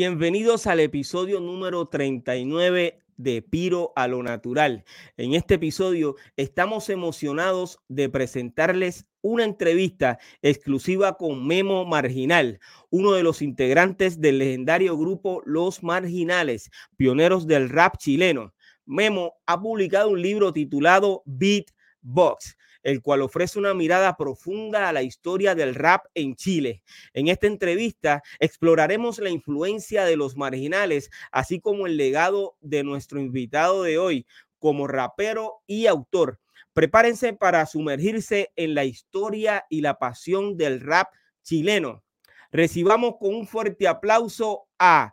Bienvenidos al episodio número 39 de Piro a lo Natural. En este episodio estamos emocionados de presentarles una entrevista exclusiva con Memo Marginal, uno de los integrantes del legendario grupo Los Marginales, pioneros del rap chileno. Memo ha publicado un libro titulado Beatbox el cual ofrece una mirada profunda a la historia del rap en Chile. En esta entrevista exploraremos la influencia de los marginales, así como el legado de nuestro invitado de hoy como rapero y autor. Prepárense para sumergirse en la historia y la pasión del rap chileno. Recibamos con un fuerte aplauso a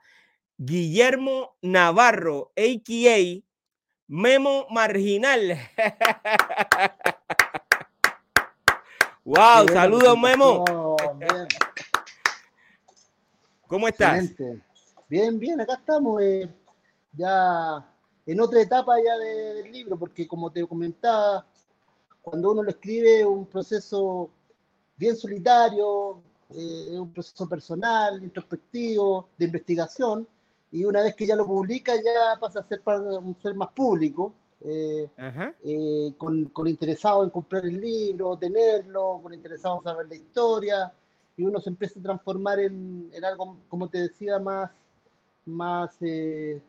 Guillermo Navarro, a.k.a. Memo Marginal. Wow, saludos Memo. ¿Cómo estás? Bien, bien, acá estamos eh, ya en otra etapa ya del libro, porque como te comentaba, cuando uno lo escribe es un proceso bien solitario, eh, es un proceso personal, introspectivo, de investigación, y una vez que ya lo publica ya pasa a ser, para un ser más público eh, eh, con, con, interesado en comprar el libro, tenerlo, con interesado en saber la historia, y uno se empieza a transformar en, en algo, como te decía, más, más, eh,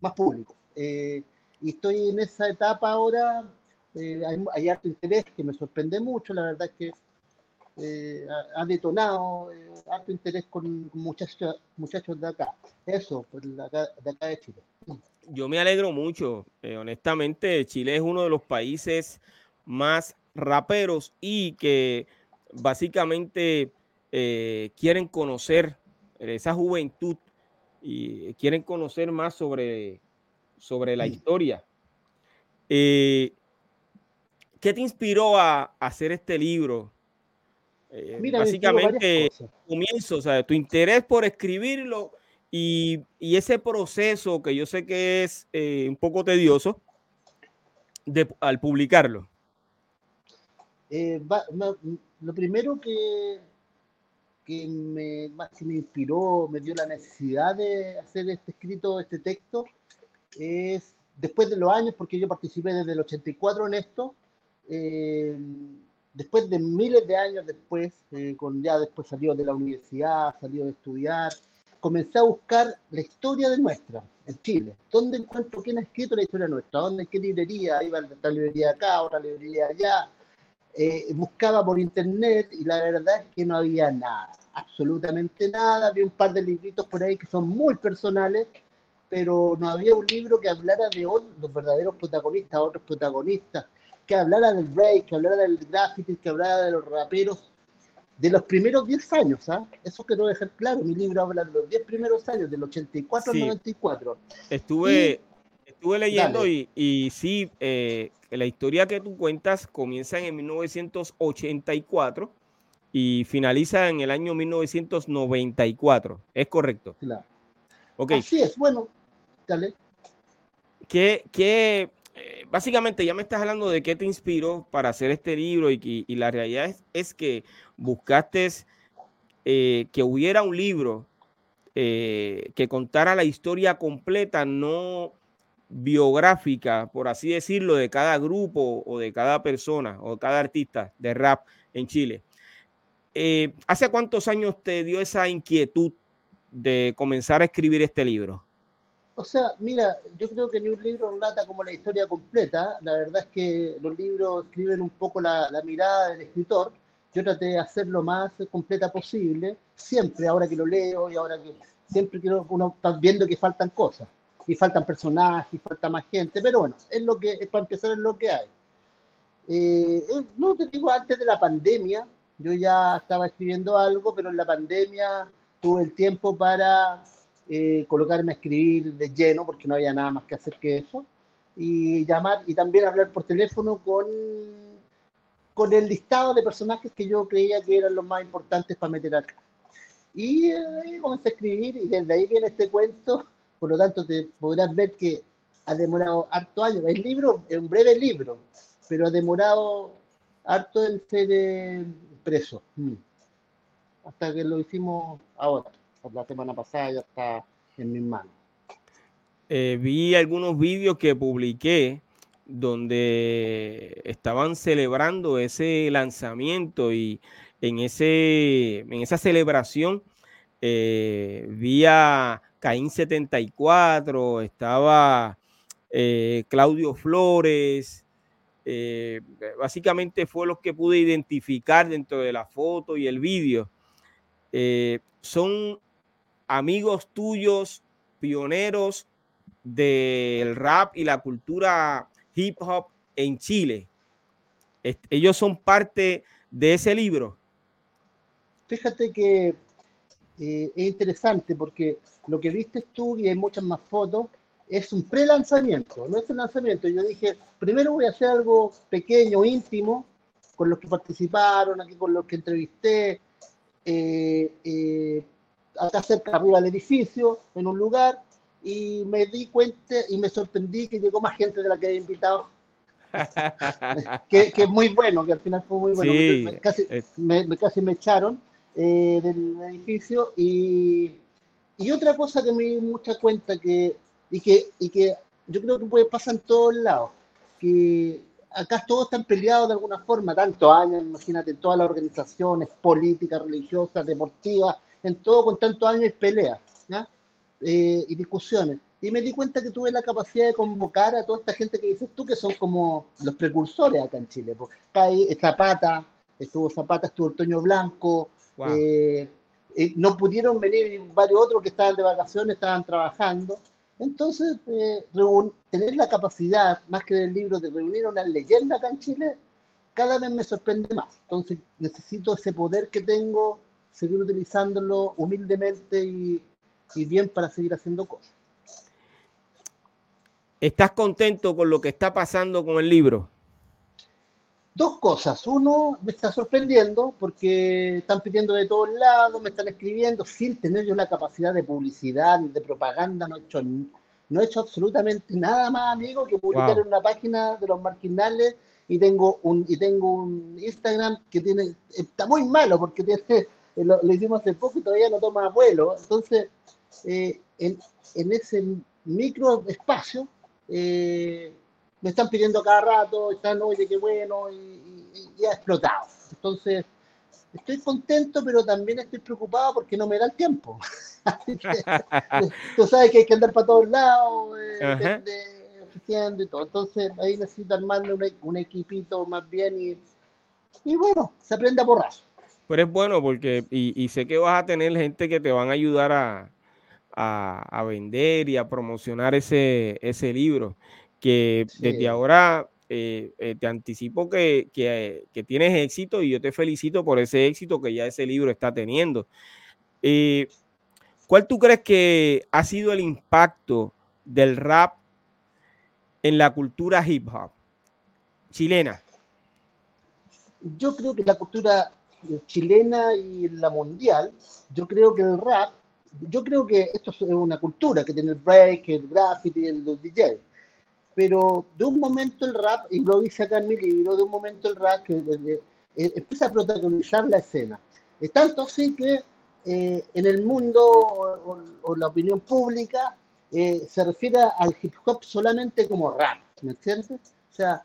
más público. y estoy en esa etapa ahora, hay, hay, harto interés que me sorprende mucho, la verdad es que ha, detonado harto interés con muchachos, muchachos de acá, eso, pues, de acá de Chile yo me alegro mucho. Eh, honestamente, Chile es uno de los países más raperos y que básicamente eh, quieren conocer esa juventud y quieren conocer más sobre, sobre la historia. Eh, ¿Qué te inspiró a, hacer este libro? básicamente, comienzo, o sea, tu interés por escribirlo y, ese proceso que yo sé que es eh, un poco tedioso al publicarlo. Eh, lo primero que, que me, más me inspiró, me dio la necesidad de hacer este escrito, este texto, es después de los años, porque yo participé desde el 84 en esto, eh, después de miles de años después, con ya después salió de la universidad, salió de estudiar, comencé a buscar la historia de nuestra en Chile. ¿Dónde encuentro quién ha escrito la historia nuestra? ¿Dónde, qué librería? Iba a esta librería acá, otra librería allá. Eh, buscaba por internet y la verdad es que no había nada, absolutamente nada. Había un par de libritos por ahí que son muy personales, pero no había un libro que hablara de los verdaderos protagonistas, otros protagonistas, que hablara del break, que hablara del graffiti, que hablara de los raperos de los primeros 10 años, ¿ah? Eso quiero dejar claro, mi libro habla de los 10 primeros años, del 84 al 94. Estuve, estuve leyendo y, y, sí, eh, la historia que tú cuentas comienza en 1984 y finaliza en el año 1994, ¿es correcto? Claro. Okay. Así es, bueno, dale. ¿Qué, qué, eh, básicamente ya me estás hablando de qué te inspiró para hacer este libro y, y la realidad es, que buscaste eh, que hubiera un libro eh, que contara la historia completa, no biográfica, por así decirlo, de cada grupo o de cada persona o cada artista de rap en Chile. ¿Hace cuántos años te dio esa inquietud de comenzar a escribir este libro? O sea, mira, yo creo que ni un libro relata como la historia completa. La verdad es que los libros escriben un poco la, mirada del escritor. Yo traté de hacer lo más completa posible, siempre, ahora que lo leo y ahora que siempre quiero, uno está viendo que faltan cosas, y faltan personajes, y falta más gente, pero bueno, es lo que, es para empezar, es lo que hay. Eh, no te digo, antes de la pandemia, yo ya estaba escribiendo algo, pero en la pandemia tuve el tiempo para eh, colocarme a escribir de lleno, porque no había nada más que hacer que eso, y llamar y también hablar por teléfono con, con el listado de personajes que yo creía que eran los más importantes para meter acá. Y eh, comencé a escribir, y desde ahí viene este cuento, por lo tanto te podrás ver que ha demorado harto años. El libro es un breve libro, pero ha demorado harto en ser eh, preso, mm. hasta que lo hicimos ahora. La semana pasada ya está en mis manos. Eh, vi algunos vídeos que publiqué donde estaban celebrando ese lanzamiento y en, ese, en esa celebración eh, vi a Caín 74, estaba eh, Claudio Flores, eh, básicamente fue los que pude identificar dentro de la foto y el vídeo. Son amigos tuyos, pioneros del rap y la cultura hip hop en Chile. ellos son parte de ese libro. Fíjate que eh, es interesante porque lo que viste tú y hay muchas más fotos es un pre-lanzamiento, no es el lanzamiento. Yo dije, primero voy a hacer algo pequeño, íntimo, con los que participaron, aquí con los que entrevisté, eh, eh, acá cerca arriba del edificio, en un lugar, y me di cuenta y me sorprendí que llegó más gente de la que había invitado. que, es muy bueno, que al final fue muy bueno. me, casi, me, casi, me, echaron eh, del edificio y, y otra cosa que me di mucha cuenta que y que, y que yo creo que puede pasar en todos lados, que acá todos están peleados de alguna forma, tantos años, imagínate, todas las organizaciones políticas, religiosas, deportivas, en todo con tantos años peleas eh, y discusiones. Y me di cuenta que tuve la capacidad de convocar a toda esta gente que dices tú, que son como los precursores acá en Chile. Porque hay Zapata, estuvo Zapata, estuvo Toño Blanco, eh, eh, no pudieron venir varios otros que estaban de vacaciones, estaban trabajando. Entonces, eh, tener la capacidad, más que del libro, de reunir una leyenda acá en Chile, cada vez me sorprende más. Entonces, necesito ese poder que tengo, seguir utilizándolo humildemente y, y bien para seguir haciendo cosas. ¿Estás contento con lo que está pasando con el libro? Dos cosas. Uno, me está sorprendiendo porque están pidiendo de todos lados, me están escribiendo sin tener yo la capacidad de publicidad, de propaganda, no he hecho, no he hecho absolutamente nada más, amigo, que publicar en una página de los marginales y tengo un y tengo un Instagram que tiene está muy malo porque tiene, lo, hicimos hace poco y todavía no toma vuelo. Entonces, eh, en, en, ese micro espacio, eh, me están pidiendo cada rato, están, oye, qué bueno, y, ha explotado. Entonces, estoy contento, pero también estoy preocupado porque no me da el tiempo. tú sabes que hay que andar para todos lados, eh, y todo. Entonces, ahí necesito armarme un, un, equipito más bien y, y bueno, se aprende a borrar. Pero es bueno porque, y, y, sé que vas a tener gente que te van a ayudar a, a, a vender y a promocionar ese, ese libro que desde ahora eh, eh, te anticipo que, tienes éxito y yo te felicito por ese éxito que ya ese libro está teniendo. Eh, ¿Cuál tú crees que ha sido el impacto del rap en la cultura hip hop chilena? Yo creo que la cultura chilena y la mundial, yo creo que el rap, yo creo que esto es una cultura que tiene el break, el graffiti, el DJ pero de un momento el rap, y lo dice acá en mi libro, de un momento el rap que eh, eh, empieza a protagonizar la escena. Es tanto así que eh, en el mundo o, la opinión pública se refiere al hip hop solamente como rap, ¿me entiendes? O sea,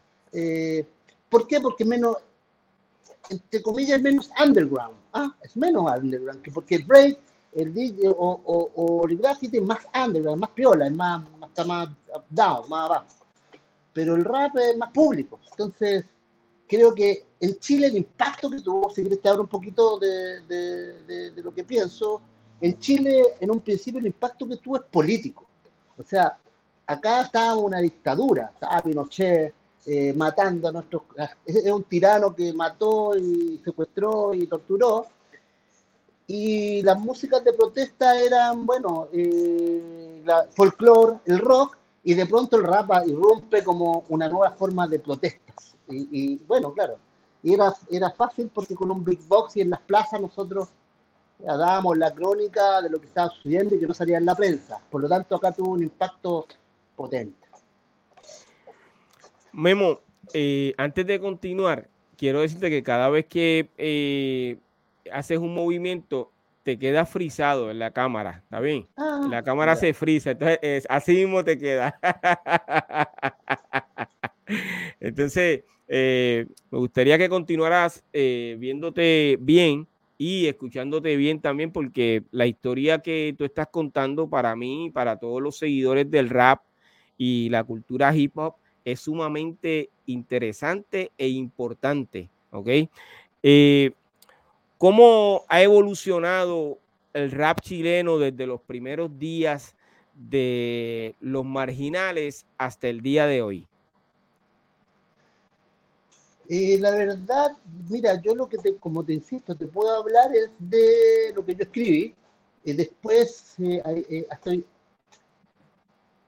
¿por qué? Porque menos, entre comillas, menos underground. ¿ah? Es menos underground, que porque el break, el DJ o, o, el graffiti es más underground, más piola, es más, está más down, más abajo pero el rap es más público. Entonces, creo que en Chile el impacto que tuvo, si quieres te hablo un poquito de, de, lo que pienso, en Chile en un principio el impacto que tuvo es político. O sea, acá estaba una dictadura, estaba Pinochet eh, matando a nuestros... Es un tirano que mató y secuestró y torturó. Y las músicas de protesta eran, bueno, eh, la folclore, el rock, y de pronto el rap irrumpe como una nueva forma de protestas. Y, bueno, claro, y era, era fácil porque con un big box y en las plazas nosotros dábamos la crónica de lo que estaba sucediendo y que no salía en la prensa. Por lo tanto, acá tuvo un impacto potente. Memo, eh, antes de continuar, quiero decirte que cada vez que eh, haces un movimiento, te queda frisado en la cámara, ¿está bien? Ah, la cámara se frisa, entonces así mismo te queda. entonces, eh, me gustaría que continuaras eh, viéndote bien y escuchándote bien también, porque la historia que tú estás contando para mí, para todos los seguidores del rap y la cultura hip hop, es sumamente interesante e importante, ¿ok? Eh, ¿Cómo ha evolucionado el rap chileno desde los primeros días de los marginales hasta el día de hoy? Eh, la verdad, mira, yo lo que te, como te insisto, te puedo hablar es de lo que yo escribí. y después, eh,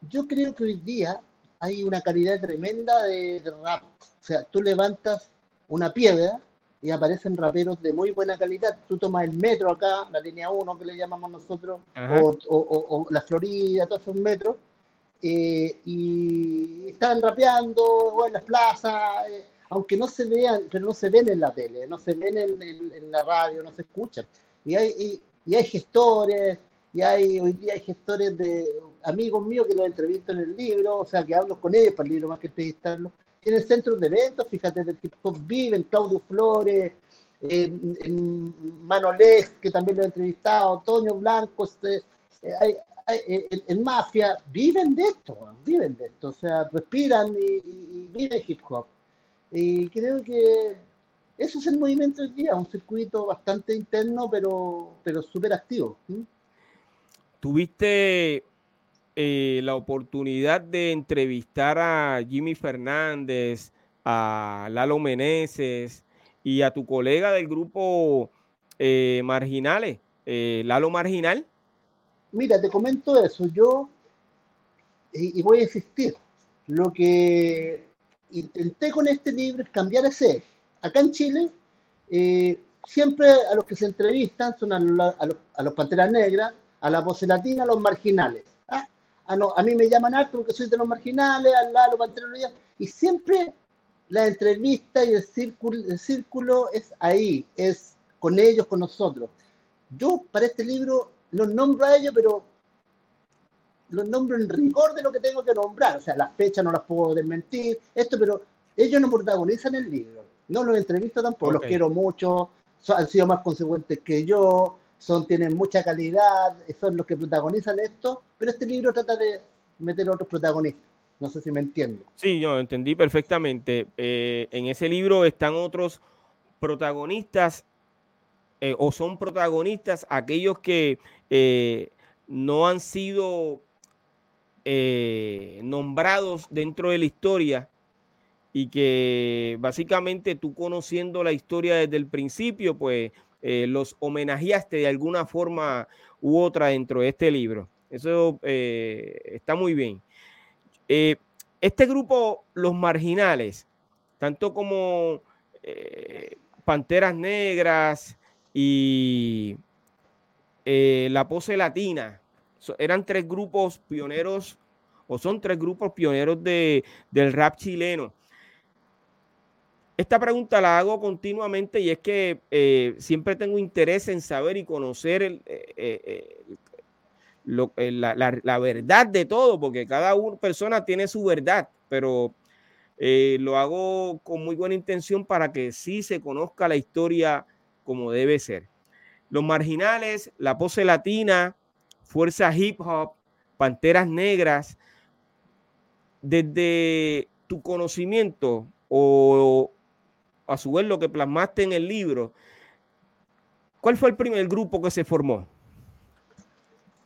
yo creo que hoy día hay una calidad tremenda de, rap. O sea, tú levantas una piedra y aparecen raperos de muy buena calidad. Tú tomas el metro acá, la línea 1 que le llamamos nosotros, o, la Florida, todos esos metros, eh, y están rapeando o en las plazas, eh, aunque no se vean, pero no se ven en la tele, no se ven en, la radio, no se escuchan. Y hay, y hay gestores, y hay, hoy día hay gestores de amigos míos que los entrevisto en el libro, o sea, que hablo con ellos para el libro más que entrevistarlos. Tienen centros de eventos, fíjate, del tipo Viven, Claudio Flores, en, Manoles, que también lo he entrevistado, Antonio Blanco, este, eh, en, Mafia, viven de esto, viven de esto, o sea, respiran y, viven hip hop. Y creo que eso es el movimiento hoy día, un circuito bastante interno, pero, pero súper activo. Tuviste eh, la oportunidad de entrevistar a Jimmy Fernández, a Lalo Meneses y a tu colega del grupo eh, Marginales, eh, Lalo Marginal. Mira, te comento eso. Yo, y, voy a insistir, lo que intenté con este libro es cambiar ese. Acá en Chile, siempre a los que se entrevistan son a, los, a los Panteras Negras, a la voz latina, a los marginales. ¿ah? A, no, a, mí me llaman alto porque soy de los marginales, al lado, los y siempre la entrevista y el círculo, el círculo es ahí, es con ellos, con nosotros. Yo para este libro los nombro a ellos, pero los nombro en rigor de lo que tengo que nombrar. O sea, las fechas no las puedo desmentir, esto, pero ellos no protagonizan el libro. No los entrevisto tampoco, los quiero mucho, han sido más consecuentes que yo, son, tienen mucha calidad, son los que protagonizan esto, pero este libro trata de meter otros protagonistas. No sé si me entiendo. Sí, yo entendí perfectamente. Eh, en ese libro están otros protagonistas eh, o son protagonistas aquellos que eh, no han sido nombrados dentro de la historia y que básicamente tú conociendo la historia desde el principio, pues eh, los homenajeaste de alguna forma u otra dentro de este libro. Eso eh, está muy bien. Eh, este grupo, Los Marginales, tanto como Panteras Negras y La Pose Latina, eran tres grupos pioneros o son tres grupos pioneros de, del rap chileno. Esta pregunta la hago continuamente y es que eh, siempre tengo interés en saber y conocer eh, eh, la, verdad de todo, porque cada persona tiene su verdad, pero lo hago con muy buena intención para que sí se conozca la historia como debe ser. Los marginales, la pose latina, fuerza hip hop, panteras negras, desde tu conocimiento o a su vez lo que plasmaste en el libro, ¿cuál fue el primer grupo que se formó?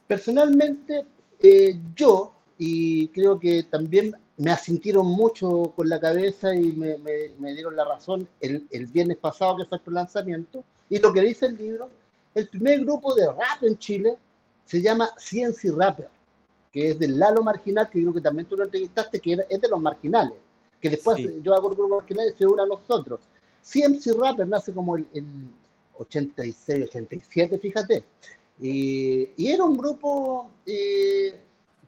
Personalmente, eh, yo, y creo que también me asintieron mucho con la cabeza y me, dieron la razón el, viernes pasado que fue el lanzamiento, y lo que dice el libro, el primer grupo de rap en Chile se llama Ciencia Rapper, que es del Lalo Marginal, que creo que también tú lo entrevistaste, que es de los marginales que después yo hago el grupo y se une a nosotros. CMC Rapper nace como el, 86, 87, fíjate. Y, era un grupo eh,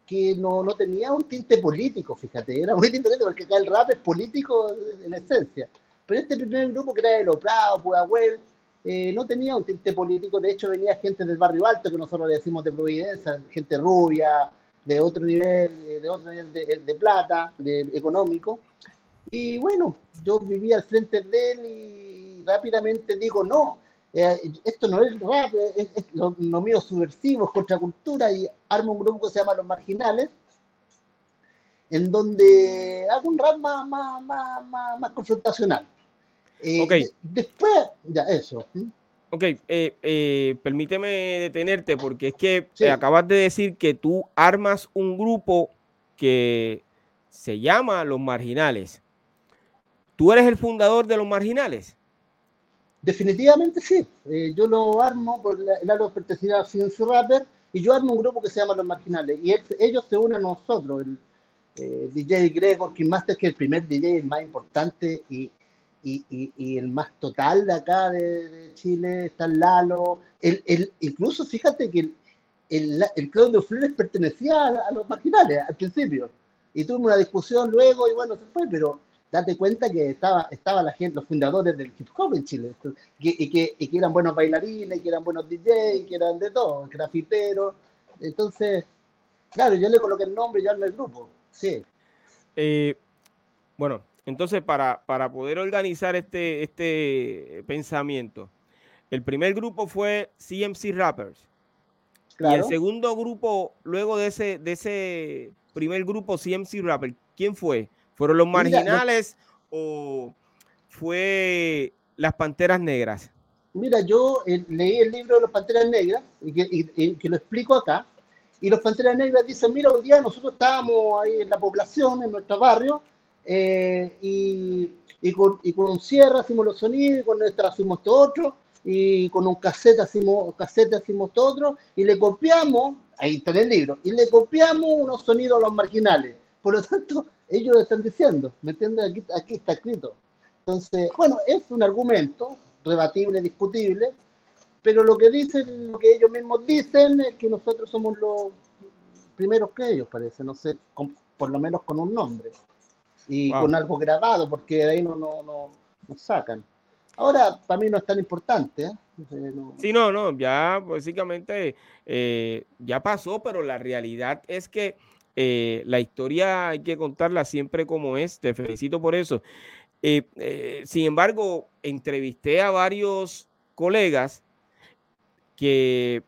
que no, no, tenía un tinte político, fíjate, era muy interesante porque acá el rap es político en esencia. Pero este primer grupo que era de Los Prados, Pudahuel, eh, no tenía un tinte político, de hecho venía gente del barrio alto, que nosotros le decimos de Providencia, gente rubia, de otro nivel, eh, de otro nivel de, plata, de, económico. Y bueno, yo vivía al frente de él y rápidamente digo, no, eh, esto no es rap, es, lo, mío subversivo, es contracultura, y armo un grupo que se llama Los Marginales, en donde hago un rap más, más, más, más confrontacional. Eh, después, ya, eso. Ok, eh, eh, permíteme detenerte porque es que acabas de decir que tú armas un grupo que se llama Los Marginales. ¿Tú eres el fundador de Los Marginales? Definitivamente sí. yo lo armo por el área pertenecía a Ciencia Rapper y yo armo un grupo que se llama Los Marginales. Y ellos se unen a nosotros. El, DJ Gregor Master, que es el primer DJ más importante y y, y, el más total de acá de, Chile está el Lalo. El, el, incluso fíjate que el, el, Claudio Flores pertenecía a, los marginales al principio. Y tuvo una discusión luego y bueno, se fue, pero date cuenta que estaba, estaba la gente, los fundadores del hip hop en Chile, y, que, y que eran buenos bailarines, que eran buenos DJs, que eran de todo, grafiteros. Entonces, claro, yo le coloqué el nombre y ya en el grupo. Sí. Eh, bueno, entonces, para, para poder organizar este, este pensamiento, el primer grupo fue CMC Rappers. Y el segundo grupo, luego de ese, de ese primer grupo CMC Rappers, ¿quién fue? ¿Fueron los marginales o fue las Panteras Negras? Mira, yo eh, leí el libro de las Panteras Negras y que, que, lo explico acá. Y los Panteras Negras dicen, mira, hoy día nosotros estábamos ahí en la población, en nuestro barrio, eh, y, y, con, y, con, un cierre hacemos los sonidos, y con nuestra hacemos todo otro, y con un cassette hacemos, cassette hacemos todo otro, y le copiamos, ahí está en el libro, y le copiamos unos sonidos a los marginales. Por lo tanto, ellos lo están diciendo, ¿me entiendes? Aquí, aquí está escrito. Entonces, bueno, es un argumento rebatible, discutible, pero lo que dicen, lo que ellos mismos dicen es que nosotros somos los primeros que ellos, parece, no sé, por lo menos con un nombre y con algo grabado, porque de ahí no, no, no, sacan. Ahora, para mí no es tan importante. ¿eh? Sí, no, no, ya básicamente eh, ya pasó, pero la realidad es que eh, la historia hay que contarla siempre como es. Te felicito por eso. sin embargo, entrevisté a varios colegas que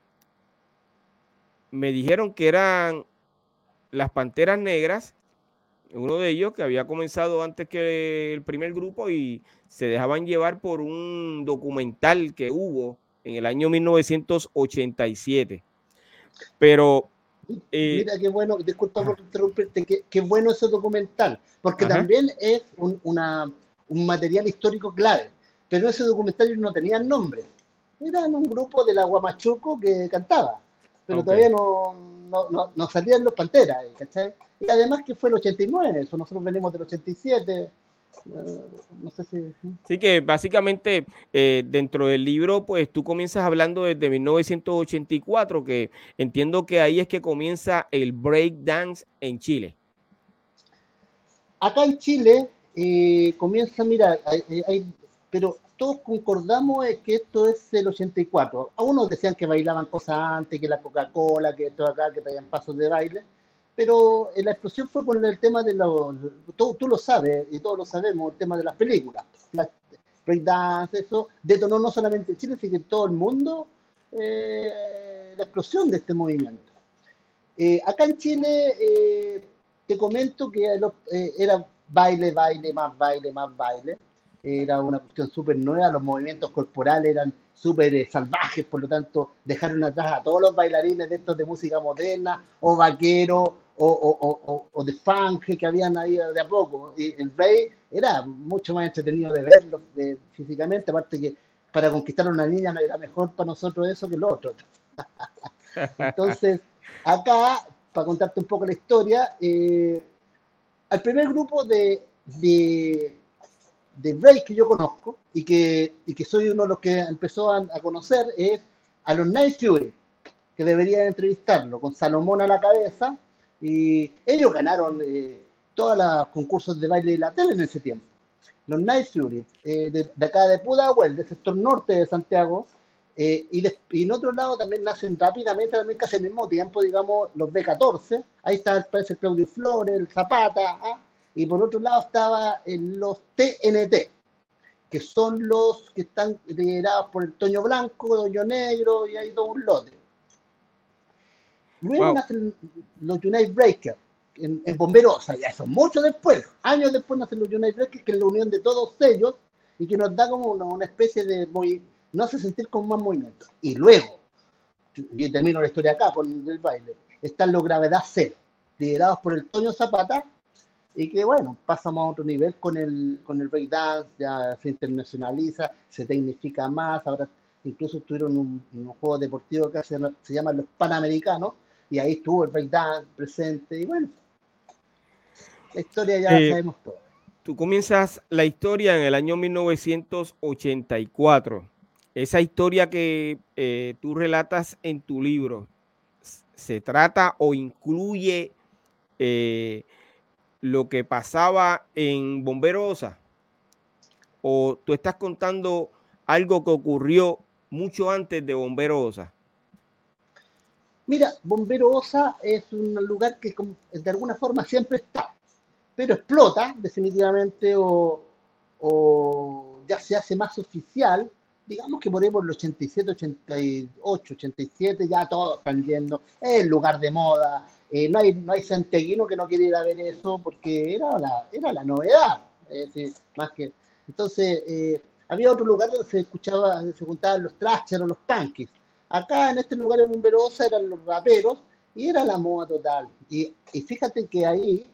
me dijeron que eran las Panteras Negras uno de ellos que había comenzado antes que el primer grupo y se dejaban llevar por un documental que hubo en el año 1987. Pero... Eh, Mira, qué bueno, disculpa por interrumpirte, qué, bueno ese documental, porque también es un, una, un material histórico clave, pero ese documental no tenía nombre, eran un grupo de la Guamachuco que cantaba, pero todavía no, no, no, salían los Panteras, ¿cachai? Y además que fue el 89, eso, nosotros venimos del 87. No sé si... Sí, que básicamente eh, dentro del libro, pues tú comienzas hablando desde 1984, que entiendo que ahí es que comienza el break dance en Chile. Acá en Chile eh, comienza, mira, pero todos concordamos que esto es el 84. Algunos decían que bailaban cosas antes, que la Coca-Cola, que esto acá, que traían pasos de baile pero la explosión fue por el tema de los, tú, tú, lo sabes y todos lo sabemos, el tema de las películas, la breakdance, eso detonó no solamente en Chile, sino en todo el mundo eh, la explosión de este movimiento. Eh, acá en Chile eh, te comento que era baile, baile, más baile, más baile, era una cuestión súper nueva, los movimientos corporales eran súper salvajes, por lo tanto dejaron atrás a todos los bailarines de estos de música moderna o vaqueros o, o, o, de funk que habían ahí de a poco. Y el rey era mucho más entretenido de verlo físicamente, aparte que para conquistar a una niña era mejor para nosotros eso que lo otro. Entonces, acá, para contarte un poco la historia, eh, al primer grupo de, de, de que yo conozco y que, y que soy uno de los que empezó a, a conocer es a los Night Fury, que debería entrevistarlo, con Salomón a la cabeza, y ellos ganaron eh, todos los concursos de baile de la tele en ese tiempo. los Night Fury, eh, de, acá de Pudahuel, del sector norte de Santiago, eh, y, en otro lado también nacen rápidamente, también casi al mismo tiempo, digamos, los B14, ahí está parece Claudio Flores, el Zapata, ¿ah? y por otro lado estaba en los TNT, que son los que están liderados por el Toño Blanco, Doño Negro, y hay todo un lote. Luego nacen los United Breakers, en, en Bomberosa, ya son mucho después, años después nacen los United Breakers, que es la unión de todos ellos, y que nos da como una, especie de, no hace sentir como más movimiento. Y luego, y termino la historia acá por el baile, están los Gravedad Cero, liderados por el Toño Zapata, y que bueno, pasamos a otro nivel con el, con el breakdance, ya se internacionaliza, se tecnifica más, ahora incluso estuvieron un, un juego deportivo que se, se llaman los Panamericanos, y ahí estuvo el breakdance presente, y bueno, la historia ya la eh, sabemos todo. Tú comienzas la historia en el año 1984. Esa historia que eh, tú relatas en tu libro, ¿se trata o incluye eh, lo que pasaba en Bomberosa? ¿O tú estás contando algo que ocurrió mucho antes de Bomberosa? Mira, Bomberosa es un lugar que de alguna forma siempre está, pero explota definitivamente o, ya se hace más oficial. Digamos que por el 87, 88, 87, ya todos están yendo, es el lugar de moda, eh, no, hay, no hay santeguino que no quiera ir a ver eso porque era la, era la novedad. más que, entonces, eh, había otro lugar donde se escuchaba, se juntaban los trashers o los punkies. Acá en este lugar en Umberosa eran los raperos y era la moda total. Y, y fíjate que ahí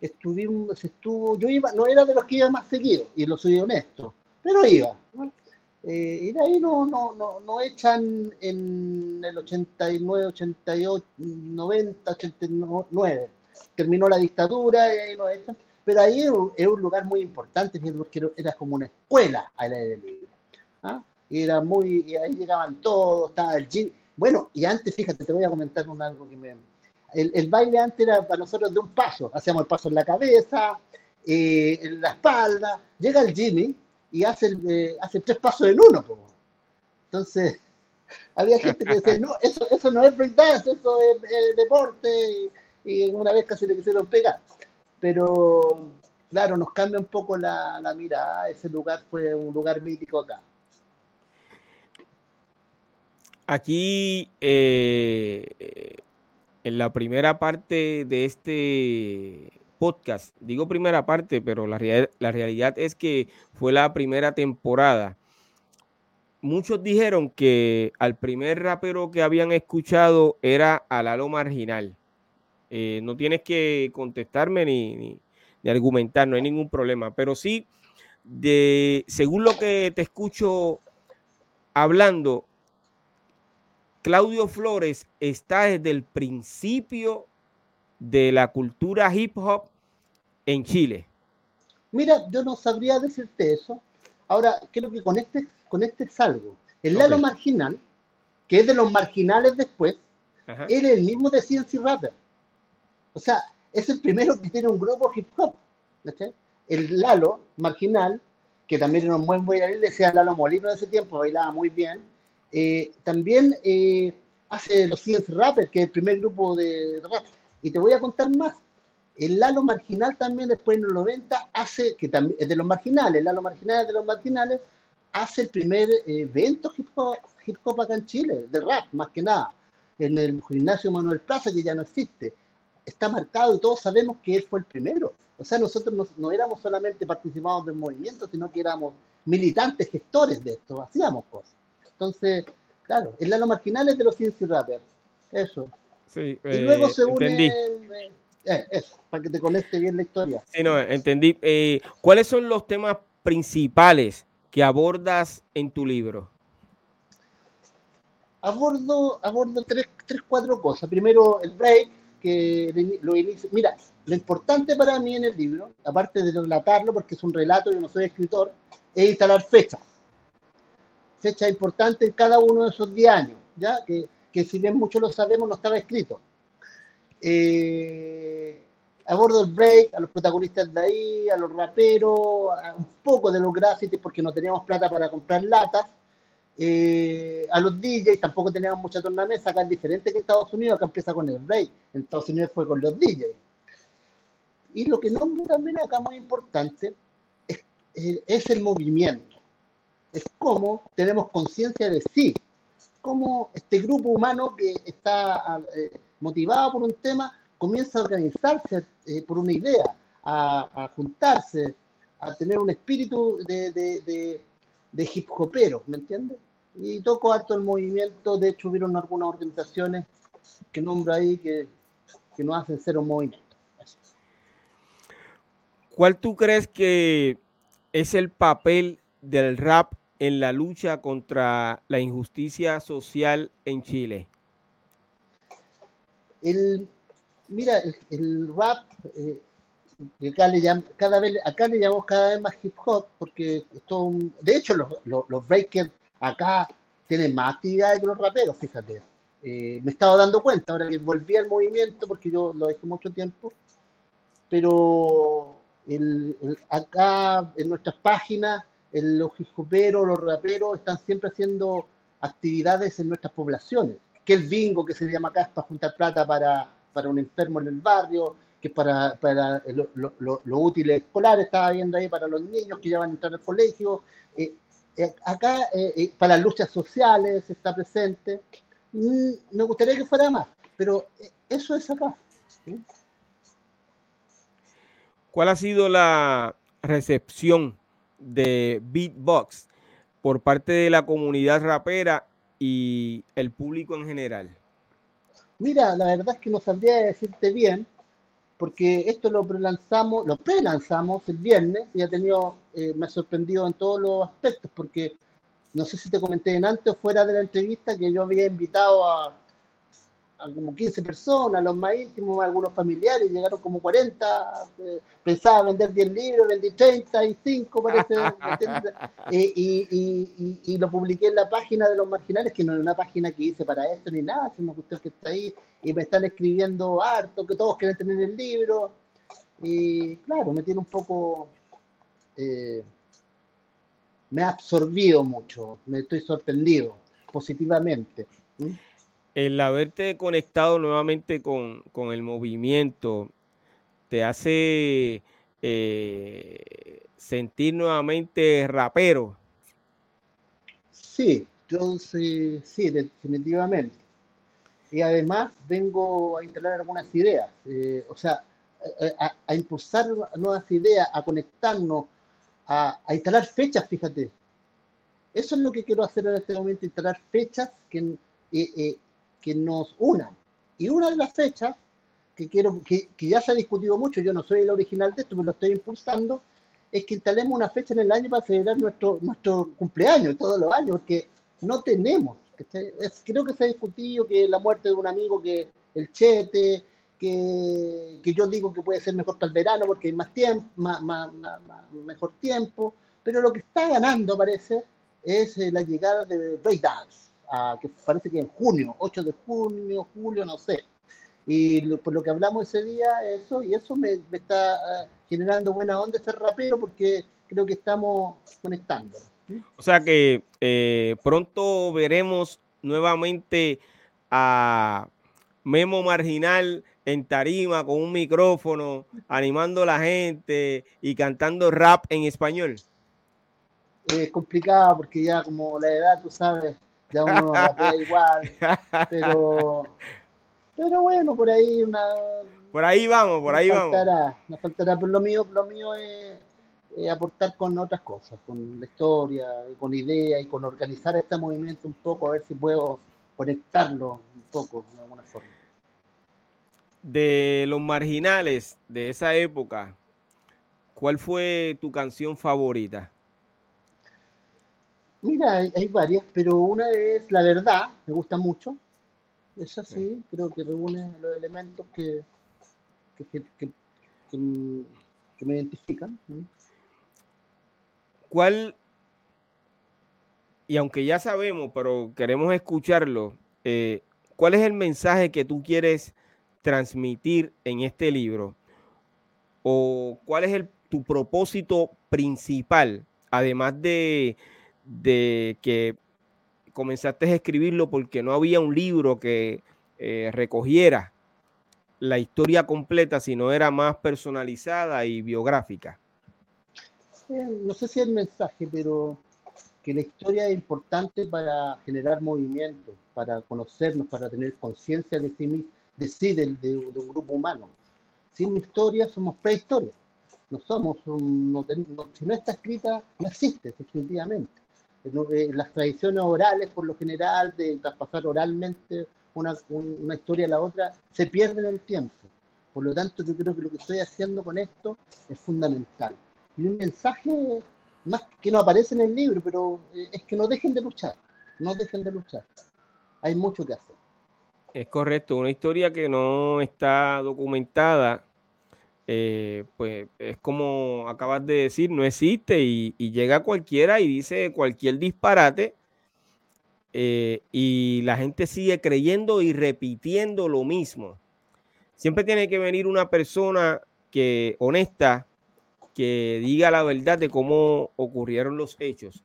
estuvimos, estuvo, yo iba, no era de los que iba más seguido, y lo soy honesto, pero iba. Eh, y de ahí no, no, no, no echan en el 89, 88, 90, 89. Terminó la dictadura y ahí no echan. Pero ahí es un, lugar muy importante, porque era como una escuela al aire libre. Y era muy, y ahí llegaban todos, estaba el gym. Bueno, y antes, fíjate, te voy a comentar un algo que me, el, baile antes era para nosotros de un paso. Hacíamos el paso en la cabeza, eh, en la espalda. Llega el Jimmy y hace, eh, hace tres pasos en uno. Entonces, había gente que decía, no, eso, eso no es breakdance, eso es, deporte. Y, una vez casi le quisieron pegar. Pero, claro, nos cambia un poco la, la mirada. Ese lugar fue un lugar mítico acá. Aquí eh, en la primera parte de este podcast, digo primera parte, pero la, la realidad es que fue la primera temporada. Muchos dijeron que al primer rapero que habían escuchado era Alalo Marginal. Eh, no tienes que contestarme ni, ni, argumentar, no hay ningún problema. Pero sí, de, según lo que te escucho hablando, Claudio Flores está desde el principio de la cultura hip hop en Chile. Mira, yo no sabría decirte eso. Ahora, creo que con este, con este salgo. El Lalo Marginal, que es de los marginales después, es el mismo de CNC Rapper. O sea, es el primero que tiene un grupo hip hop. El Lalo Marginal, que también era un buen bailarín, decía Lalo Molino de ese tiempo, bailaba muy bien eh, también eh, hace los Science Rappers, que es el primer grupo de rap. Y te voy a contar más. El Lalo Marginal también, después en los 90, hace, que también es de los marginales, el Lalo Marginal de los marginales, hace el primer evento hip hop, hip hop acá en Chile, de rap, más que nada, en el gimnasio Manuel Plaza, que ya no existe. Está marcado y todos sabemos que él fue el primero. O sea, nosotros no, no éramos solamente participados del movimiento, sino que éramos militantes, gestores de esto, hacíamos cosas. Entonces, claro, el Lalo Marginal es de los Ciencia Rappers. Eso. Sí, y luego eh, se une. Eh, eh, eso, para que te conecte bien la historia. Sí, no, entendí. ¿Cuáles son los temas principales que abordas en tu libro? Abordo, abordo tres, tres, cuatro cosas. Primero, el break, que lo inicio. Mira, lo importante para mí en el libro, aparte de relatarlo, porque es un relato, yo no soy escritor, es instalar fechas fecha importante en cada uno de esos 10 años, ¿ya? Que, que si bien muchos lo sabemos, no estaba escrito. Eh, abordo el break, a los protagonistas de ahí, a los raperos, un poco de los graffitis porque no teníamos plata para comprar latas, eh, a los DJs, tampoco teníamos mucha tornamesa, acá es diferente que en Estados Unidos, acá empieza con el break, en Estados Unidos fue con los DJs. Y lo que nombro también acá muy importante es, es el movimiento, es cómo tenemos conciencia de sí, cómo este grupo humano que está eh, motivado por un tema comienza a organizarse eh, por una idea, a, juntarse, a tener un espíritu de, de, de, hip hopero, ¿me entiendes? Y toco harto el movimiento, de hecho hubieron algunas organizaciones que nombro ahí que, que nos hacen un movimiento. ¿Cuál tú crees que es el papel del rap en la lucha contra la injusticia social en Chile? El, mira, el, rap, eh, acá, le cada vez, acá le llamamos cada vez más hip hop, porque esto, de hecho los, los, breakers acá tienen más actividades que los raperos, fíjate. Eh, me he estado dando cuenta ahora que volví al movimiento, porque yo lo dejé mucho tiempo, pero el, acá en nuestras páginas, los hip hoperos, los raperos están siempre haciendo actividades en nuestras poblaciones. Que el bingo que se llama acá es para juntar plata para, para un enfermo en el barrio, que es para, para lo, lo, lo, útil escolar, estaba viendo ahí para los niños que ya van a entrar al colegio. Eh, eh, acá, eh, para las luchas sociales está presente. Mm, me gustaría que fuera más, pero eso es acá. ¿Cuál ha sido la recepción de Beatbox por parte de la comunidad rapera y el público en general? Mira, la verdad es que no sabría decirte bien, porque esto lo prelanzamos, lo prelanzamos el viernes y ha tenido, eh, me ha sorprendido en todos los aspectos, porque no sé si te comenté en antes o fuera de la entrevista que yo había invitado a como 15 personas, los más íntimos, algunos familiares, llegaron como 40, eh, pensaba vender 10 libros, vendí 35, parece, eh, y, y, lo publiqué en la página de los marginales, que no es una página que hice para esto ni nada, sino que usted que está ahí, y me están escribiendo harto, que todos quieren tener el libro, y claro, me tiene un poco... Eh, me ha absorbido mucho, me estoy sorprendido positivamente el haberte conectado nuevamente con, el movimiento te hace eh, sentir nuevamente rapero. Sí, yo sí, definitivamente. Y además vengo a instalar algunas ideas, eh, o sea, a, impulsar nuevas ideas, a conectarnos, a, instalar fechas, fíjate. Eso es lo que quiero hacer en este momento, instalar fechas que, eh, que nos unan. Y una de las fechas que quiero, que, que, ya se ha discutido mucho, yo no soy el original de esto, pero lo estoy impulsando, es que instalemos una fecha en el año para celebrar nuestro, nuestro cumpleaños todos los años, porque no tenemos. Creo que se ha discutido que la muerte de un amigo, que el chete, que, que yo digo que puede ser mejor para el verano porque hay más tiempo, más, más, mejor tiempo, pero lo que está ganando parece es eh, la llegada de Ray Dance que parece que en junio, 8 de junio, julio, no sé. Y por lo que hablamos ese día, eso, y eso me, está ah, generando buena onda ese rapero porque creo que estamos conectando. O sea que eh, pronto veremos nuevamente a Memo Marginal en tarima con un micrófono, animando a la gente y cantando rap en español. Es complicado porque ya como la edad, tú sabes, ya uno rapea igual, pero, pero bueno, por ahí una... Por ahí vamos, por ahí faltará, vamos. Nos faltará, pero lo mío, lo mío es, aportar con otras cosas, con la historia, con ideas y con organizar este movimiento un poco, a ver si puedo conectarlo un poco de alguna forma. De los marginales de esa época, ¿cuál fue tu canción favorita? Mira, hay, varias, pero una es La Verdad, me gusta mucho. Esa sí, creo que reúne los elementos que, que, me identifican. ¿Cuál, y aunque ya sabemos, pero queremos escucharlo, eh, ¿cuál es el mensaje que tú quieres transmitir en este libro? o cuál es el, tu propósito principal, además de, de que comenzaste a escribirlo porque no había un libro que eh, recogiera la historia completa, sino era más personalizada y biográfica. no sé si el mensaje, pero que la historia es importante para generar movimiento, para conocernos, para tener conciencia de sí, de, sí de, de, un grupo humano. Sin historia somos prehistoria. No somos, si no está escrita, no existe, definitivamente. Eh, las tradiciones orales, por lo general, de traspasar oralmente una, una historia a la otra, se pierden en el tiempo. Por lo tanto, yo creo que lo que estoy haciendo con esto es fundamental. Y un mensaje más que no aparece en el libro, pero eh, es que no dejen de luchar, no dejen de luchar. Hay mucho que hacer. Es correcto, una historia que no está documentada eh, pues es como acabas de decir, no existe y, llega cualquiera y dice cualquier disparate eh, y la gente sigue creyendo y repitiendo lo mismo. Siempre tiene que venir una persona que honesta, que diga la verdad de cómo ocurrieron los hechos.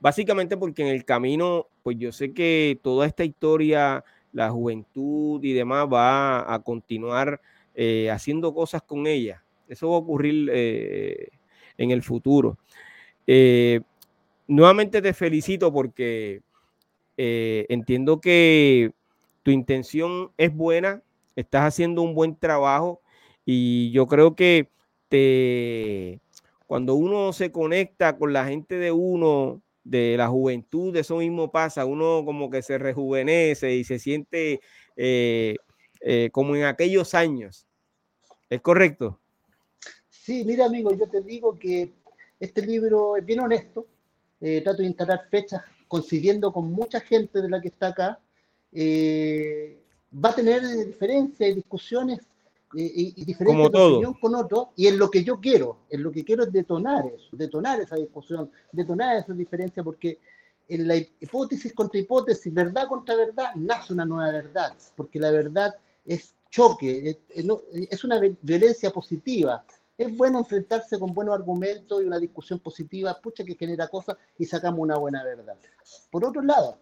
Básicamente porque en el camino, pues yo sé que toda esta historia, la juventud y demás va a continuar eh, haciendo cosas con ella. Eso va a ocurrir eh, en el futuro. Eh, nuevamente te felicito porque entiendo que tu intención es buena, estás haciendo un buen trabajo y yo creo que te, cuando uno se conecta con la gente de uno, de la juventud, eso mismo pasa, uno como que se rejuvenece y se siente como en aquellos años. ¿Es correcto? Sí, mira amigo, yo te digo que este libro es bien honesto. Eh, trato de instalar fechas coincidiendo con mucha gente de la que está acá. Eh, va a tener diferencias y discusiones eh, y, diferentes de con otros, y en lo que yo quiero, en lo que quiero es detonar eso, detonar esa discusión, detonar esa diferencia, porque en la hipótesis contra hipótesis, verdad contra verdad, nace una nueva verdad, porque la verdad es choque, es, una violencia positiva. Es bueno enfrentarse con buenos argumentos y una discusión positiva, pucha, que genera cosas y sacamos una buena verdad. Por otro lado,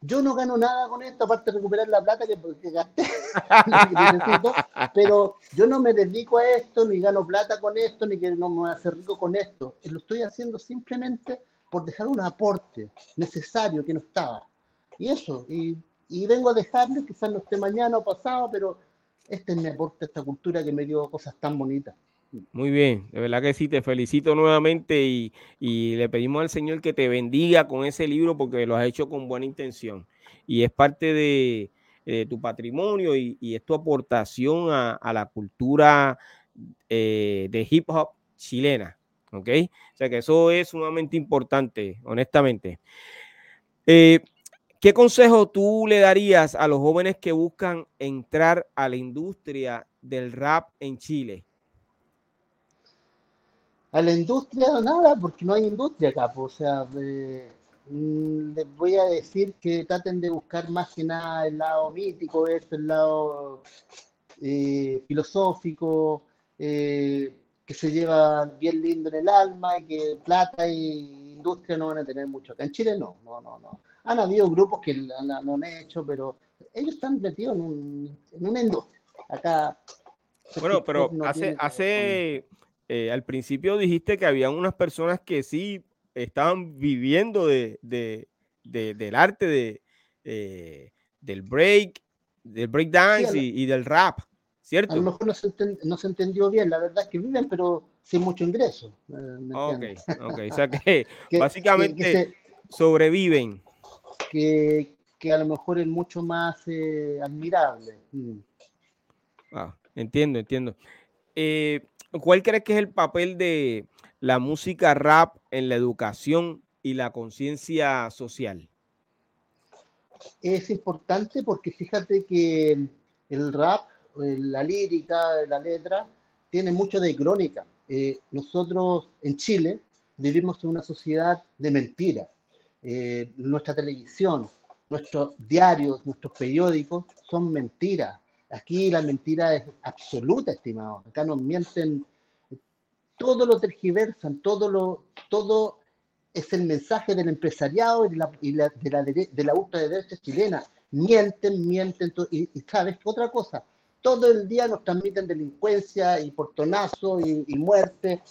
yo no gano nada con esto, aparte de recuperar la plata que, gasté, pero yo no me dedico a esto, ni gano plata con esto, ni que no me voy a hacer rico con esto. Lo estoy haciendo simplemente por dejar un aporte necesario que no estaba. Y eso, y, y vengo a dejarle, quizás no esté mañana o pasado, pero este es mi aporte a esta cultura que me dio cosas tan bonitas. Muy bien, de verdad que sí, te felicito nuevamente y, le pedimos al Señor que te bendiga con ese libro porque lo has hecho con buena intención y es parte de, tu patrimonio y, es tu aportación a, la cultura eh, de hip hop chilena, ¿ok? O sea que eso es sumamente importante, honestamente. Eh, ¿Qué consejo tú le darías a los jóvenes que buscan entrar a la industria del rap en Chile? A la industria nada, porque no hay industria acá. O sea, mm, les voy a decir que traten de buscar más que nada el lado mítico, el lado eh, filosófico, eh, que se lleva bien lindo en el alma y que plata y industria no van a tener mucho. Acá en Chile no, no, no, no han habido grupos que lo han, hecho, pero ellos están metidos en, un, en una industria. Acá. Bueno, pero hace, hace eh, al principio dijiste que había unas personas que sí estaban viviendo de, del arte de, eh, del break, del break dance y, del rap, ¿cierto? A lo mejor no se, entendió bien, la verdad es que viven, pero sin mucho ingreso. Eh, ok, ok, o sea que, básicamente sobreviven que, a lo mejor es mucho más eh, admirable. Mm. Ah, entiendo, entiendo. Eh, ¿Cuál crees que es el papel de la música rap en la educación y la conciencia social? Es importante porque fíjate que el rap, la lírica, la letra, tiene mucho de crónica. Eh, nosotros en Chile vivimos en una sociedad de mentiras eh, nuestra televisión, nuestros diarios, nuestros periódicos son mentiras. Aquí la mentira es absoluta, estimado. Acá nos mienten todo lo tergiversan, todo lo, todo es el mensaje del empresariado y de la, y la, de la, de la chilena. Mienten, mienten, y, y sabes otra cosa, todo el día nos transmiten delincuencia y portonazo y, y muerte.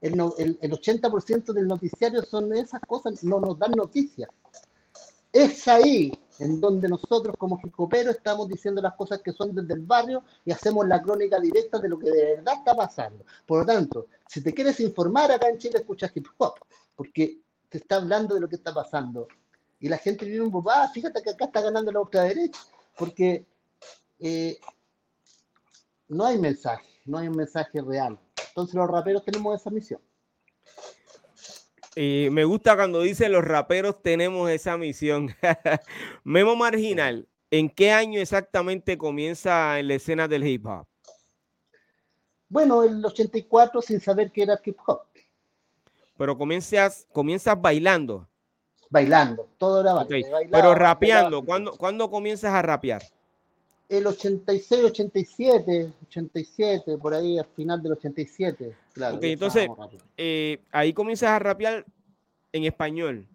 El, el, el 80% del noticiario son esas cosas, no nos dan noticias. Es ahí en donde nosotros como jicoperos estamos diciendo las cosas que son desde el barrio y hacemos la crónica directa de lo que de verdad está pasando. Por lo tanto, si te quieres informar acá en Chile, escucha hip hop, porque te está hablando de lo que está pasando. Y la gente vive un poco, ah, fíjate que acá está ganando la ultraderecha, porque eh, no hay mensaje, no hay un mensaje real. Entonces los raperos tenemos esa misión. Y me gusta cuando dice los raperos tenemos esa misión. Memo Marginal, ¿en qué año exactamente comienza en la escena del hip hop? Bueno, el 84 sin saber qué era hip hop. Pero comienzas, comienzas bailando. Bailando, todo era okay. Pero rapeando, ¿cuándo, ¿cuándo comienzas a rapear? El 86, 87, 87, por ahí al final del 87. Claro, okay, entonces, eh, ahí comienzas a rapear en español.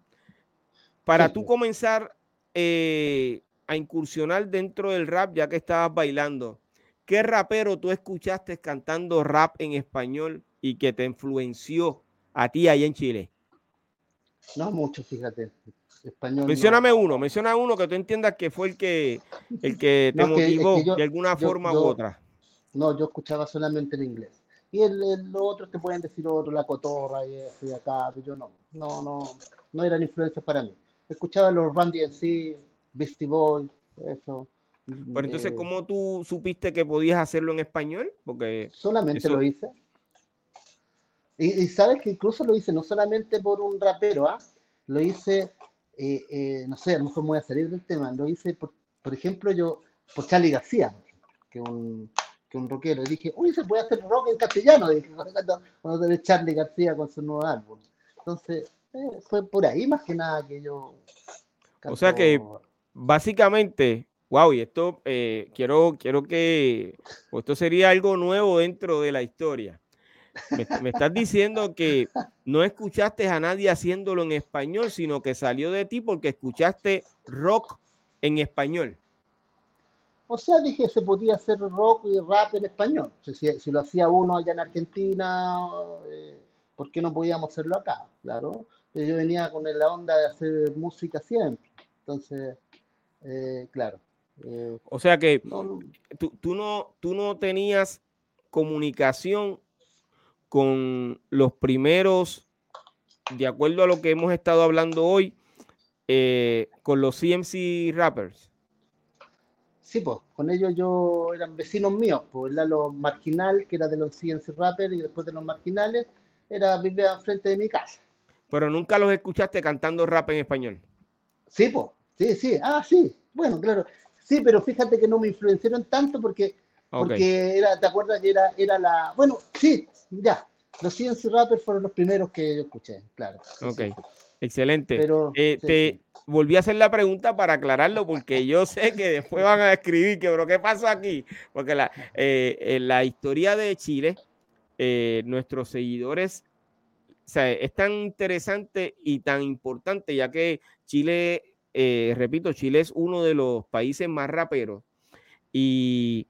Para sí, tú comenzar eh, a incursionar dentro del rap, ya que estabas bailando, ¿qué rapero tú escuchaste cantando rap en español y que te influenció a ti ahí en Chile? No mucho, fíjate. Español, mencióname no. uno, menciona uno que tú entiendas que fue el que, el que te no, motivó que, es que yo, de alguna yo, forma yo, u otra. No, yo escuchaba solamente en inglés. Y el, el otro te pueden decir otro, la cotorra y eso y acá, pero yo no, no, no, no eran influencias para mí. Escuchaba los Randy MC, Beastie Boys, eso. Pero entonces, eh, ¿cómo tú supiste que podías hacerlo en español? Porque solamente eso... lo hice. Y, y, sabes que incluso lo hice no solamente por un rapero, ¿ah? lo hice eh, eh, no sé, a lo mejor me voy a salir del tema, lo hice, por, por ejemplo, yo, por Charlie García, que un, que un rockero, y dije, uy, se puede hacer rock en castellano, dije, cuando, cuando Charlie García con su nuevo álbum. Entonces, eh, fue por ahí más que nada que yo... Canto... O sea que, básicamente, wow, y esto eh, quiero, quiero que, pues esto sería algo nuevo dentro de la historia. Me, me, estás diciendo que no escuchaste a nadie haciéndolo en español, sino que salió de ti porque escuchaste rock en español. O sea, dije, se podía hacer rock y rap en español. Si, si lo hacía uno allá en Argentina, eh, ¿por qué no podíamos hacerlo acá? Claro. Yo venía con la onda de hacer música siempre. Entonces, eh, claro. Eh, o sea que no, tú, tú, no, tú no tenías comunicación con los primeros, de acuerdo a lo que hemos estado hablando hoy, eh, con los CMC rappers. Sí, pues, con ellos yo eran vecinos míos, pues era los marginal, que era de los CMC rappers, y después de los marginales, era vivía frente de mi casa. Pero nunca los escuchaste cantando rap en español. Sí, pues, sí, sí, ah, sí, bueno, claro. Sí, pero fíjate que no me influenciaron tanto porque porque era, ¿te acuerdas que era, era la. Bueno, sí, ya. Los CNC Rappers fueron los primeros que yo escuché, claro. Ok, sí. excelente. Pero, eh, sí, te sí. volví a hacer la pregunta para aclararlo, porque yo sé que después van a escribir que, pero ¿qué pasa aquí? Porque la, eh, en la historia de Chile, eh, nuestros seguidores, o sea, es tan interesante y tan importante, ya que Chile, eh, repito, Chile es uno de los países más raperos. Y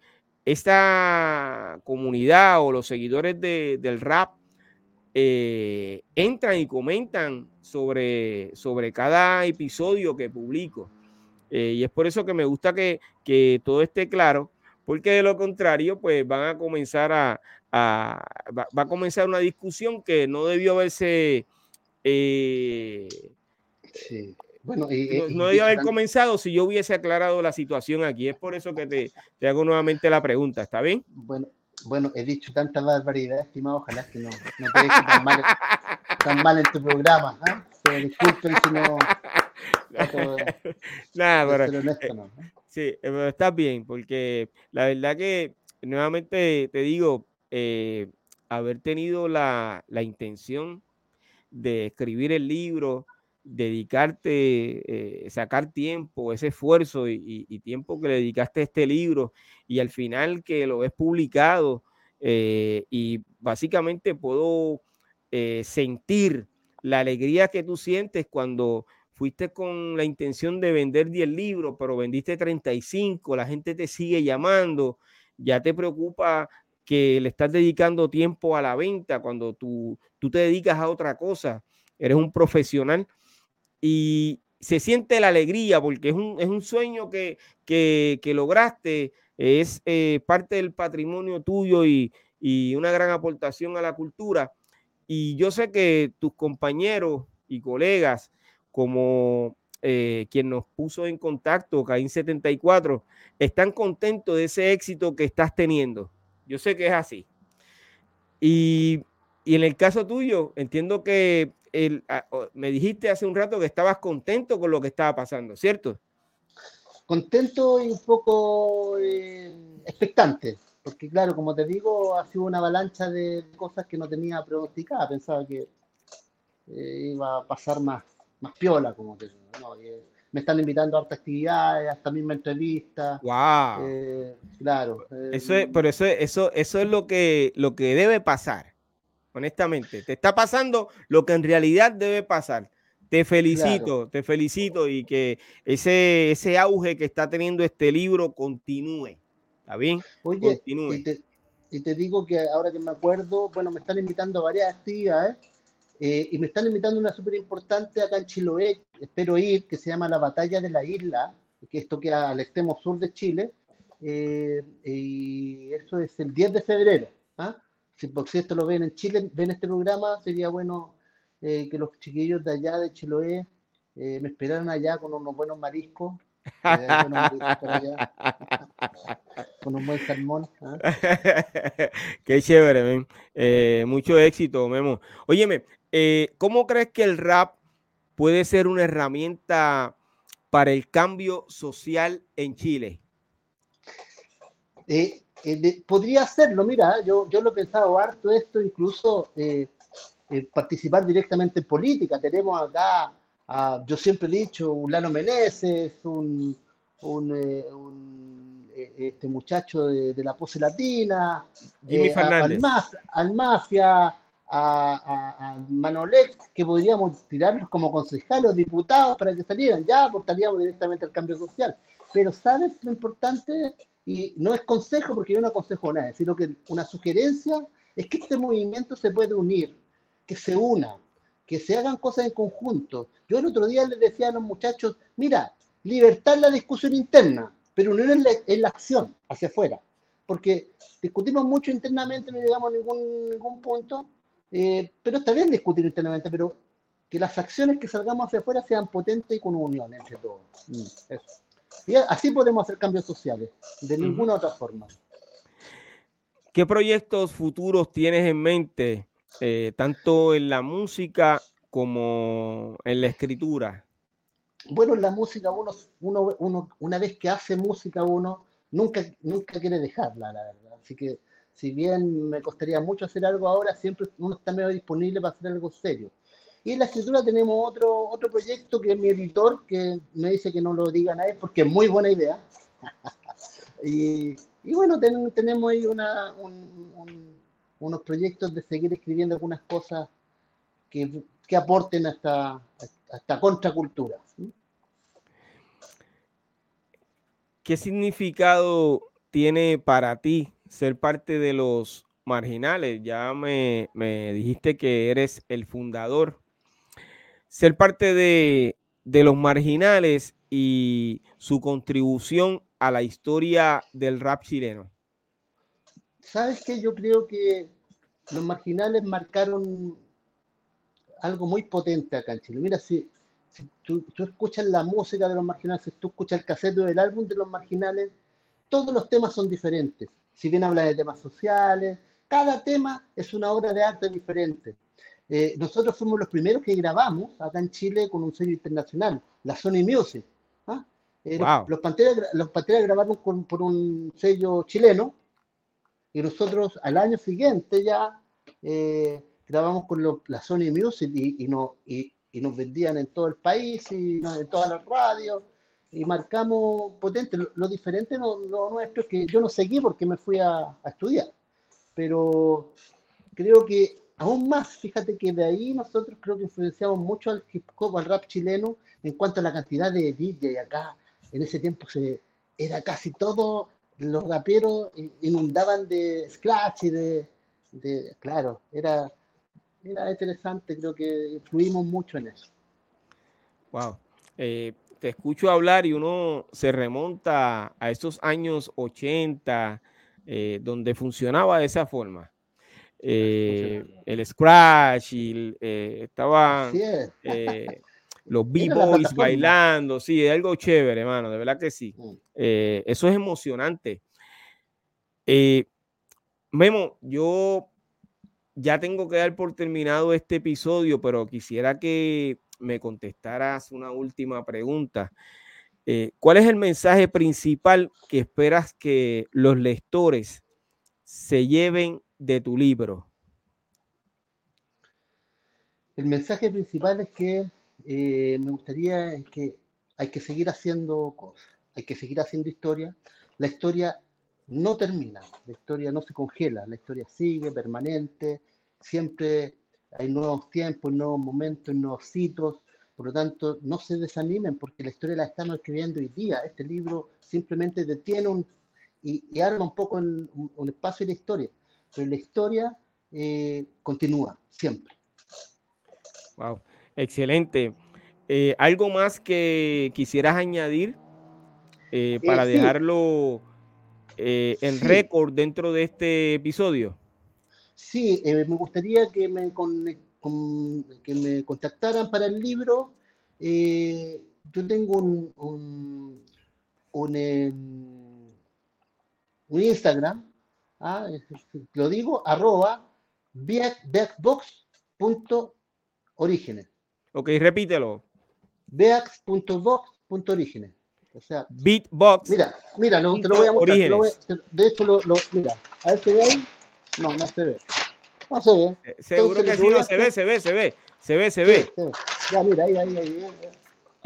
esta comunidad o los seguidores de, del rap eh, entran y comentan sobre, sobre cada episodio que publico. Eh, y es por eso que me gusta que, que, todo esté claro, porque de lo contrario, pues van a comenzar a, a va, a comenzar una discusión que no debió haberse eh, sí. Bueno, y, no, no debió haber comenzado si yo hubiese aclarado la situación aquí. Es por eso que te, te, hago nuevamente la pregunta, ¿está bien? Bueno, bueno, he dicho tanta barbaridad, estimado, ojalá que no, no te deje tan mal, tan mal en tu programa. ¿eh? Pero disculpen si no. Nada, pero, honesto, ¿no? Sí, pero está bien, porque la verdad que nuevamente te digo, eh, haber tenido la, la intención de escribir el libro, dedicarte, eh, sacar tiempo, ese esfuerzo y, tiempo que le dedicaste a este libro y al final que lo ves publicado eh, y básicamente puedo eh, sentir la alegría que tú sientes cuando fuiste con la intención de vender 10 libros, pero vendiste 35, la gente te sigue llamando, ya te preocupa que le estás dedicando tiempo a la venta cuando tú, tú te dedicas a otra cosa, eres un profesional y se siente la alegría porque es un, es un sueño que, que, que lograste, es eh, parte del patrimonio tuyo y, y una gran aportación a la cultura. Y yo sé que tus compañeros y colegas, como eh, quien nos puso en contacto, Caín 74, están contentos de ese éxito que estás teniendo. Yo sé que es así. Y, y en el caso tuyo, entiendo que el, me dijiste hace un rato que estabas contento con lo que estaba pasando, ¿cierto? Contento y un poco eh, expectante, porque claro, como te digo, ha sido una avalancha de cosas que no tenía pronosticada, pensaba que eh, iba a pasar más, más piola, como te digo, ¿no? Eh, me están invitando a hartas actividades, hasta misma entrevistas. Wow. Eh, claro. eso es, pero eso, eso, eso es lo que, lo que debe pasar, honestamente. Te está pasando lo que en realidad debe pasar. Te felicito, te felicito y que ese, ese auge que está teniendo este libro continúe. ¿Está bien? Oye, y te, y te, digo que ahora que me acuerdo, bueno, me están invitando a varias actividades eh, y me están invitando una súper importante acá en Chiloé, espero ir, que se llama la Batalla de la Isla, que esto queda al extremo sur de Chile, eh, y eso es el 10 de febrero. ¿ah? Si por si esto lo ven en Chile, ven este programa, sería bueno eh, que los chiquillos de allá de Chiloé me esperaran allá con unos buenos mariscos con un buen salmón. ¿ah? Qué chévere, eh, mucho éxito, Memo. Óyeme, eh, ¿cómo crees que el rap puede ser una herramienta para el cambio social en Chile? Eh, podría serlo, mira, yo, yo lo he pensado harto esto, incluso participar directamente en política. Tenemos acá yo siempre he dicho, un Lano Meneses, un, un, eh, eh, este muchacho de, la pose latina, Jimmy eh, Fernández. Al, Mafia, a, a, Manolex, que podríamos tirarlos como concejales o diputados para que salieran, ya aportaríamos directamente al cambio social. Pero ¿sabes lo importante? Y no es consejo porque yo no aconsejo nada, sino que una sugerencia es que este movimiento se puede unir, que se una, que se hagan cosas en conjunto. Yo el otro día les decía a los muchachos, mira, libertad la discusión interna, pero no en la, acción hacia afuera, porque discutimos mucho internamente, no llegamos a ningún, ningún punto, eh, pero está bien discutir internamente, pero que las acciones que salgamos hacia afuera sean potentes y con unión entre todos. Mm, y así podemos hacer cambios sociales, de ninguna otra forma. ¿Qué proyectos futuros tienes en mente eh, tanto en la música como en la escritura? Bueno, en la música uno, uno, uno, una vez que hace música uno nunca, nunca quiere dejarla, la verdad. Así que si bien me costaría mucho hacer algo ahora, siempre uno está medio disponible para hacer algo serio. Y en la escritura tenemos otro, otro proyecto que es mi editor, que me dice que no lo diga nadie porque es muy buena idea. y, bueno, tenemos ahí unos proyectos de seguir escribiendo algunas cosas que, que aporten a esta, esta contracultura. ¿Qué significado tiene para ti ser parte de los marginales? Ya me, me dijiste que eres el fundador. Ser parte de, de los marginales y su contribución a la historia del rap chileno. ¿sabes qué? Yo creo que los marginales marcaron algo muy potente acá en Chile. Mira, si, tú, escuchas la música de los marginales, si tú escuchas el cassette del álbum de los marginales, todos los temas son diferentes. Si bien habla de temas sociales, cada tema es una obra de arte diferente. Eh, nosotros fuimos los primeros que grabamos acá en Chile con un sello internacional, la Sony Music. ¿ah? Eh, los, Panteras, los grabaron por un sello chileno y nosotros al año siguiente ya eh, grabamos con la Sony Music y, y, no, y, nos vendían en todo el país y en todas las radios y marcamos potente. Lo, diferente no, nuestro es que yo no seguí porque me fui a, estudiar. pero creo que aún más, fíjate que de ahí nosotros creo que influenciamos mucho al hip hop, al rap chileno, en cuanto a la cantidad de DJ acá. En ese tiempo se, era casi todo, los raperos inundaban de scratch y de, claro, era, era interesante, creo que influimos mucho en eso. Wow. Eh, te escucho hablar y uno se remonta a esos años 80, eh, donde funcionaba de esa forma. Eh, el scratch y estaban los b-boys bailando, sí, es algo chévere, hermano, de verdad que sí. Mm. eso es emocionante. Memo, yo ya tengo que dar por terminado este episodio, pero quisiera que me contestaras una última pregunta. Eh, ¿Cuál es el mensaje principal que esperas que los lectores se lleven de tu libro? El mensaje principal es que eh, me gustaría que hay que seguir haciendo cosas, hay que seguir haciendo historia. La historia no termina, la historia no se congela, la historia sigue permanente, siempre hay nuevos tiempos, nuevos momentos, nuevos hitos. Por lo tanto, no se desanimen porque la historia la estamos escribiendo hoy día. Este libro simplemente detiene un, y, arma un poco en, un, espacio de la historia. Pero la historia eh, continúa siempre. Wow, excelente. Eh, ¿Algo más que quisieras añadir eh, para dejarlo en récord dentro de este episodio? Sí, me gustaría que me, que me contactaran para el libro. Yo tengo un, un, un, Instagram, ¿ah? lo digo, arroba beatbox.orígenes. Ok, repítelo. beax.box.orígenes. O sea, Beatbox. Mira, mira, no, te lo voy a mostrar. de hecho, lo, lo, mira, a ver si ve ahí. No, no se ve. No se ve. Eh, seguro que sí, no, se ve, se ve, se ve. Se ve, se ve. Ya, mira, ahí, ahí, ahí. ahí.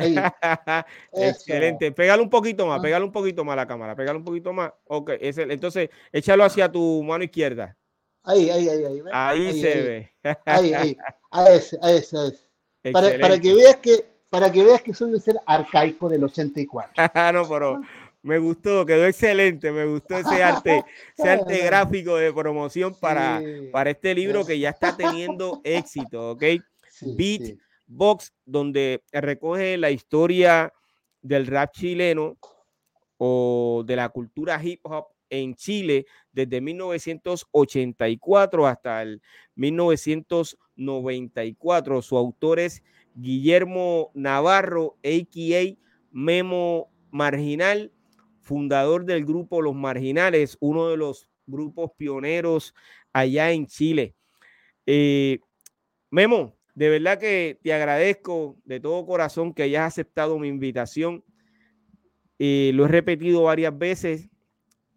Excelente. Pégale un poquito más, ah. pégale un poquito más a la cámara, pégale un poquito más. Ok, entonces échalo hacia tu mano izquierda. Ahí, ahí, ahí. Ahí, ahí se ve. Ahí, ahí. A ese, a ese, a ese. Para, para, que veas que, para que veas que soy un ser arcaico del 84. no, pero me gustó, quedó excelente, me gustó ese arte, ese arte gráfico de promoción para, para este libro que ya está teniendo éxito, ¿ok? Beatbox, donde recoge la historia del rap chileno o de la cultura hip hop en Chile desde 1984 hasta el 1994. Su autor es Guillermo Navarro, a.k.a. Memo Marginal fundador del grupo Los Marginales, uno de los grupos pioneros allá en Chile. Eh, Memo, de verdad que te agradezco de todo corazón que hayas aceptado mi invitación. Eh, lo he repetido varias veces,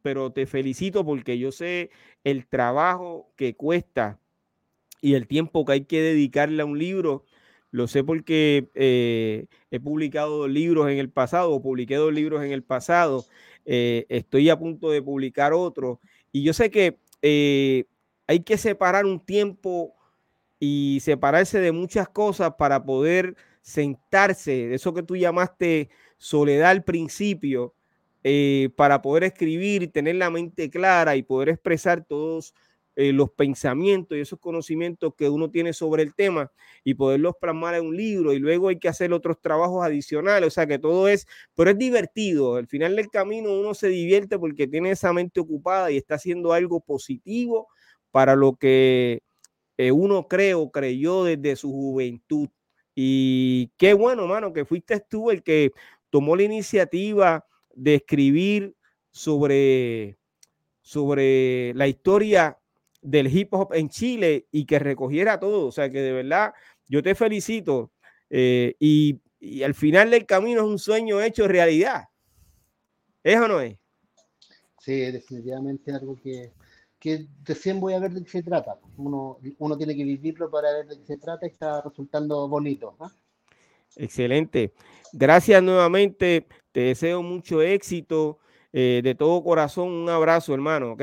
pero te felicito porque yo sé el trabajo que cuesta y el tiempo que hay que dedicarle a un libro. Lo sé porque eh, he publicado libros en el pasado, o publiqué dos libros en el pasado. Eh, estoy a punto de publicar otro. Y yo sé que eh, hay que separar un tiempo y separarse de muchas cosas para poder sentarse, de eso que tú llamaste soledad al principio, para poder escribir y tener la mente clara y poder expresar todos eh, los pensamientos y esos conocimientos que uno tiene sobre el tema y poderlos plasmar en un libro y luego hay que hacer otros trabajos adicionales, o sea que todo es, pero es divertido, al final del camino uno se divierte porque tiene esa mente ocupada y está haciendo algo positivo para lo que eh, uno cree o creyó desde su juventud. Y qué bueno, mano, que fuiste tú el que tomó la iniciativa de escribir sobre, sobre la historia del hip hop en Chile y que recogiera todo. O sea que de verdad yo te felicito eh, y, al final del camino es un sueño hecho realidad. ¿Es o no es? Sí, definitivamente algo que, que recién voy a ver de qué se trata. Uno, uno tiene que vivirlo para ver de qué se trata y está resultando bonito. Excelente. Gracias nuevamente. Te deseo mucho éxito. Eh, de todo corazón, un abrazo, hermano, ¿ok?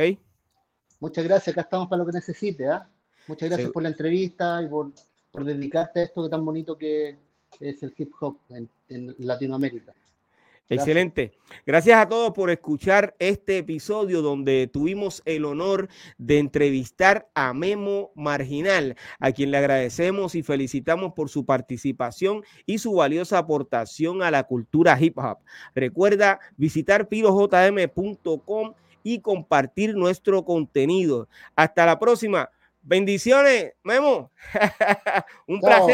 Muchas gracias, acá estamos para lo que necesite. ¿ah? Muchas gracias por la entrevista y por, por, dedicarte a esto tan bonito que es el hip hop en Latinoamérica. Excelente. Gracias a todos por escuchar este episodio donde tuvimos el honor de entrevistar a Memo Marginal, a quien le agradecemos y felicitamos por su participación y su valiosa aportación a la cultura hip hop. Recuerda visitar pirojm.com y compartir nuestro contenido. Hasta la próxima. Bendiciones, Memo. Un placer.